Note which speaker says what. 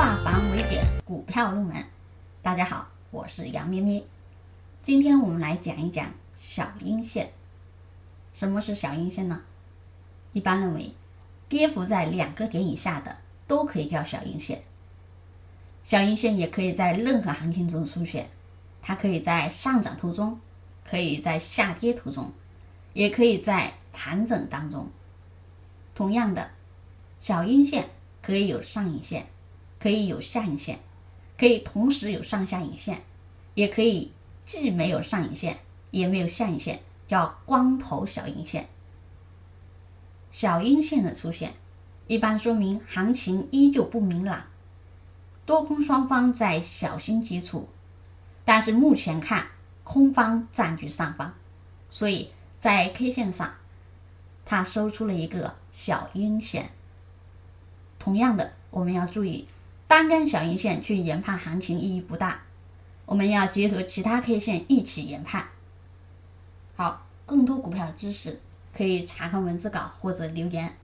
Speaker 1: 化繁为简，股票入门。大家好，我是杨咩咩。今天我们来讲一讲小阴线。什么是小阴线呢？一般认为，跌幅在两个点以下的都可以叫小阴线。小阴线也可以在任何行情中出现，它可以在上涨途中，可以在下跌途中，也可以在盘整当中。同样的，小阴线可以有上影线，可以有下影线，可以同时有上下影线，也可以既没有上影线，也没有下影线，叫光头小阴线。小阴线的出现，一般说明行情依旧不明朗，多空双方在小心接触，但是目前看空方占据上方，所以在 K 线上。它收出了一个小阴线。同样的，我们要注意，单根小阴线去研判行情意义不大，我们要结合其他 K 线一起研判。好，更多股票知识可以查看文字稿或者留言。